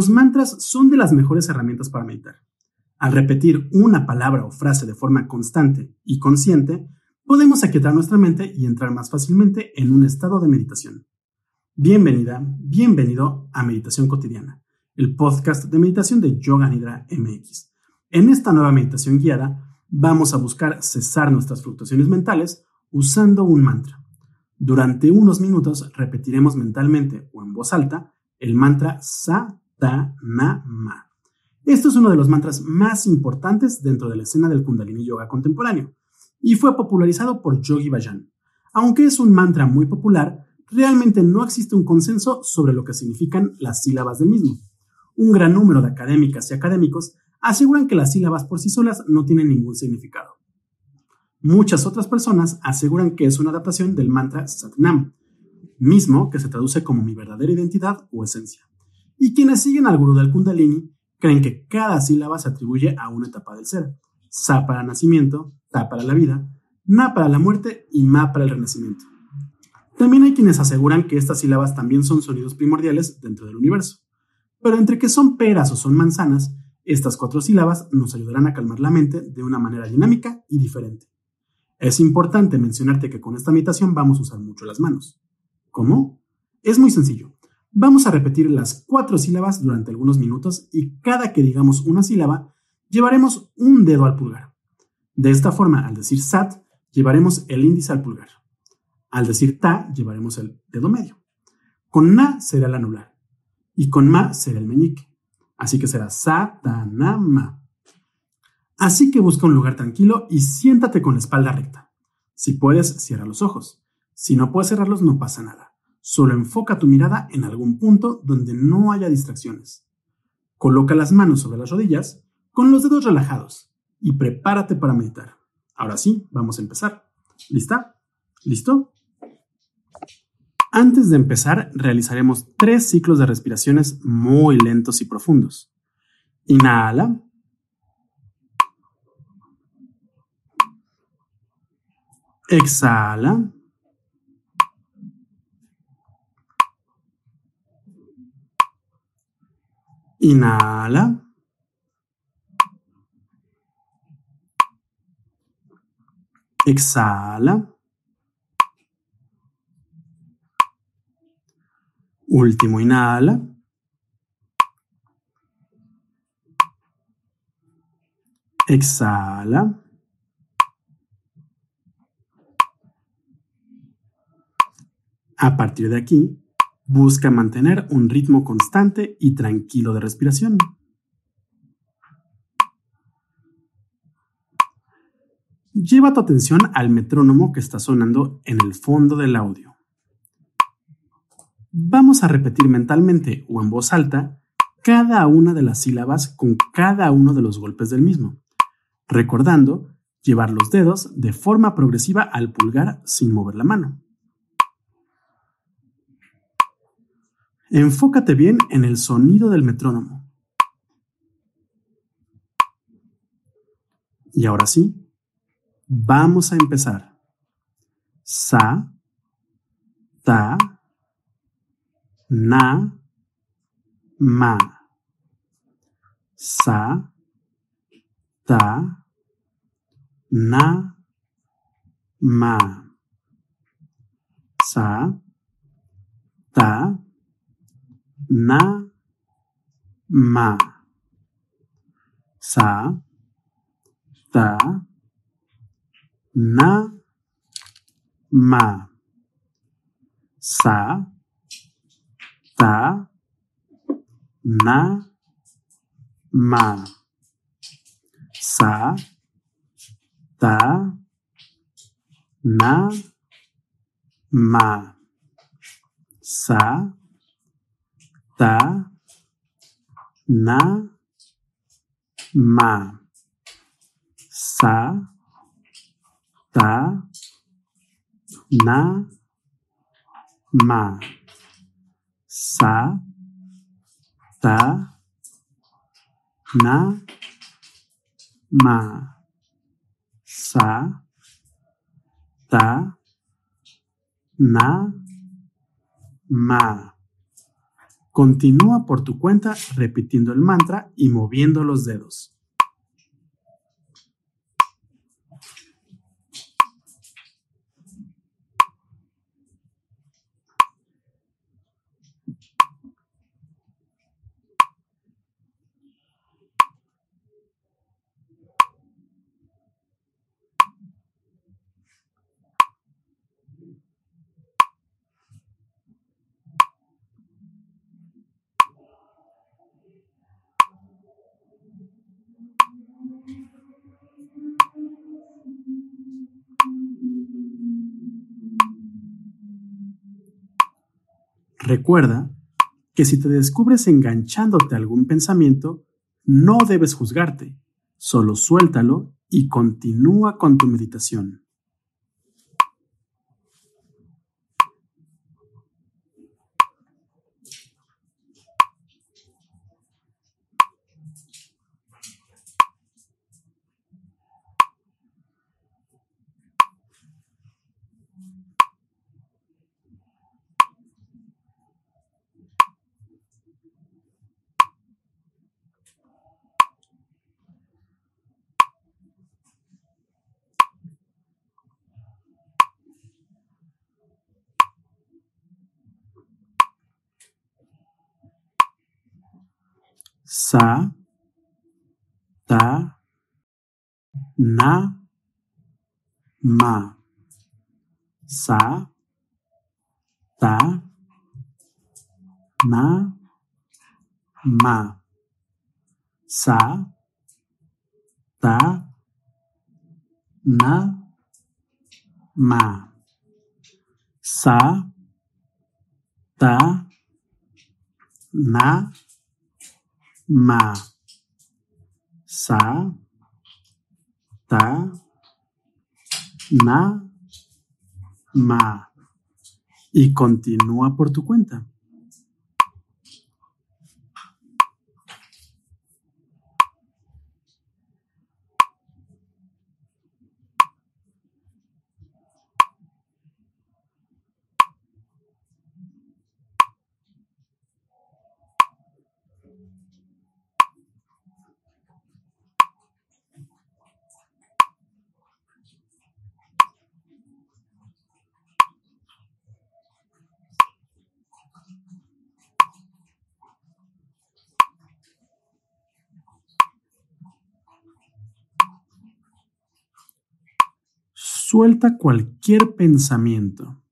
los mantras son de las mejores herramientas para meditar. Al repetir una palabra o frase de forma constante y consciente, podemos aquietar nuestra mente y entrar más fácilmente en un estado de meditación. Bienvenida, bienvenido a Meditación Cotidiana, el podcast de meditación de Yoga Nidra MX. En esta nueva meditación guiada, vamos a buscar cesar nuestras fluctuaciones mentales usando un mantra. Durante unos minutos repetiremos mentalmente o en voz alta el mantra Satanama. Esto es uno de los mantras más importantes dentro de la escena del Kundalini Yoga contemporáneo y fue popularizado por Yogi Bhajan. Aunque es un mantra muy popular, realmente no existe un consenso sobre lo que significan las sílabas del mismo. Un gran número de académicas y académicos aseguran que las sílabas por sí solas no tienen ningún significado. Muchas otras personas aseguran que es una adaptación del mantra Satnam, mismo que se traduce como mi verdadera identidad o esencia. Y quienes siguen al gurú del Kundalini creen que cada sílaba se atribuye a una etapa del ser. Sa para nacimiento, Ta para la vida, Na para la muerte y Ma para el renacimiento. También hay quienes aseguran que estas sílabas también son sonidos primordiales dentro del universo. Pero entre que son peras o son manzanas, estas cuatro sílabas nos ayudarán a calmar la mente de una manera dinámica y diferente. Es importante mencionarte que con esta meditación vamos a usar mucho las manos. ¿Cómo? Es muy sencillo. Vamos a repetir las cuatro sílabas durante algunos minutos y cada que digamos una sílaba, llevaremos un dedo al pulgar. De esta forma, al decir sat, llevaremos el índice al pulgar. Al decir ta, llevaremos el dedo medio. Con na será el anular. Y con ma será el meñique. Así que será sa, ta, na, ma. Así que busca un lugar tranquilo y siéntate con la espalda recta. Si puedes, cierra los ojos. Si no puedes cerrarlos, no pasa nada. Solo enfoca tu mirada en algún punto donde no haya distracciones. Coloca las manos sobre las rodillas con los dedos relajados y prepárate para meditar. Ahora sí, vamos a empezar. ¿Lista? ¿Listo? Antes de empezar, realizaremos tres ciclos de respiraciones muy lentos y profundos. Inhala. Exhala. Inhala. Exhala. Último, inhala. Exhala. A partir de aquí, busca mantener un ritmo constante y tranquilo de respiración. Lleva tu atención al metrónomo que está sonando en el fondo del audio. Vamos a repetir mentalmente o en voz alta cada una de las sílabas con cada uno de los golpes del mismo, recordando llevar los dedos de forma progresiva al pulgar sin mover la mano. Enfócate bien en el sonido del metrónomo. Y ahora sí, vamos a empezar. Sa, ta, na, ma, sa, ta, na, ma, sa, ta, na, ma, sa, ta, na, ma, sa, ta, na, ma, sa, ta, na, ma, sa, ta, na, ma, sa, ta, na, ma. Sa, ta, na, ma, sa, ta, na, ma, Continúa por tu cuenta repitiendo el mantra y moviendo los dedos. Recuerda que si te descubres enganchándote a algún pensamiento, no debes juzgarte, solo suéltalo y continúa con tu meditación. Sa, ta, na, ma. Sa, ta, na, ma. Sa, ta, na, ma. Sa, ta, na, ma, sa, ta, na, ma. Y continúa por tu cuenta. Suelta cualquier pensamiento.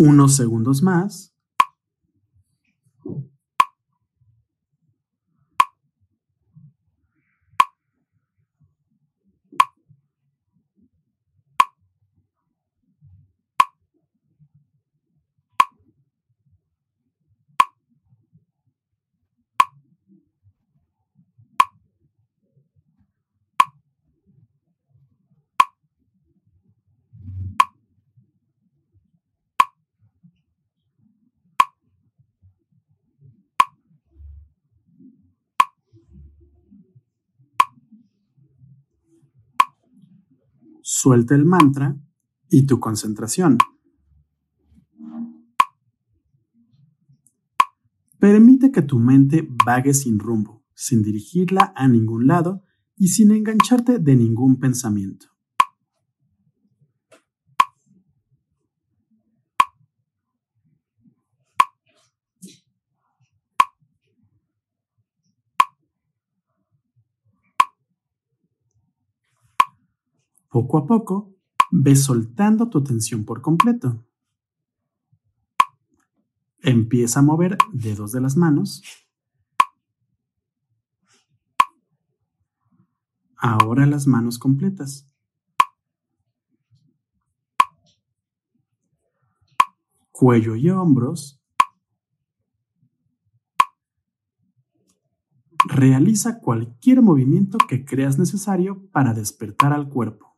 Unos segundos más. Suelta el mantra y tu concentración. Permite que tu mente vague sin rumbo, sin dirigirla a ningún lado y sin engancharte de ningún pensamiento. Poco a poco, ve soltando tu tensión por completo. Empieza a mover dedos de las manos. Ahora las manos completas. Cuello y hombros. Realiza cualquier movimiento que creas necesario para despertar al cuerpo.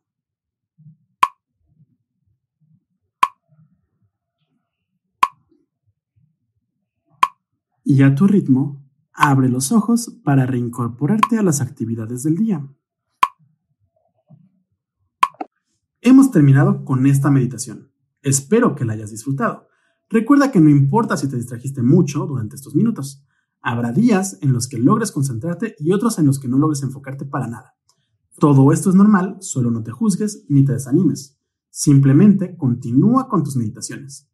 Y a tu ritmo, abre los ojos para reincorporarte a las actividades del día. Hemos terminado con esta meditación. Espero que la hayas disfrutado. Recuerda que no importa si te distrajiste mucho durante estos minutos. Habrá días en los que logres concentrarte y otros en los que no logres enfocarte para nada. Todo esto es normal, solo no te juzgues ni te desanimes. Simplemente continúa con tus meditaciones.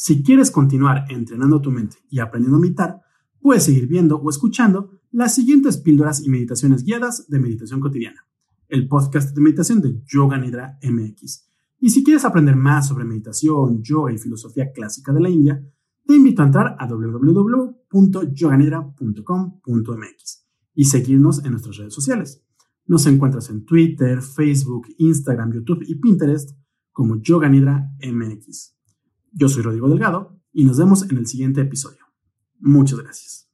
Si quieres continuar entrenando tu mente y aprendiendo a meditar, puedes seguir viendo o escuchando las siguientes píldoras y meditaciones guiadas de meditación cotidiana el podcast de meditación de Yoga Nidra MX. Y si quieres aprender más sobre meditación, yoga y filosofía clásica de la India, te invito a entrar a www.yoganidra.com.mx y seguirnos en nuestras redes sociales. Nos encuentras en Twitter, Facebook, Instagram, YouTube y Pinterest como Yoga Nidra MX. Yo soy Rodrigo Delgado y nos vemos en el siguiente episodio. Muchas gracias.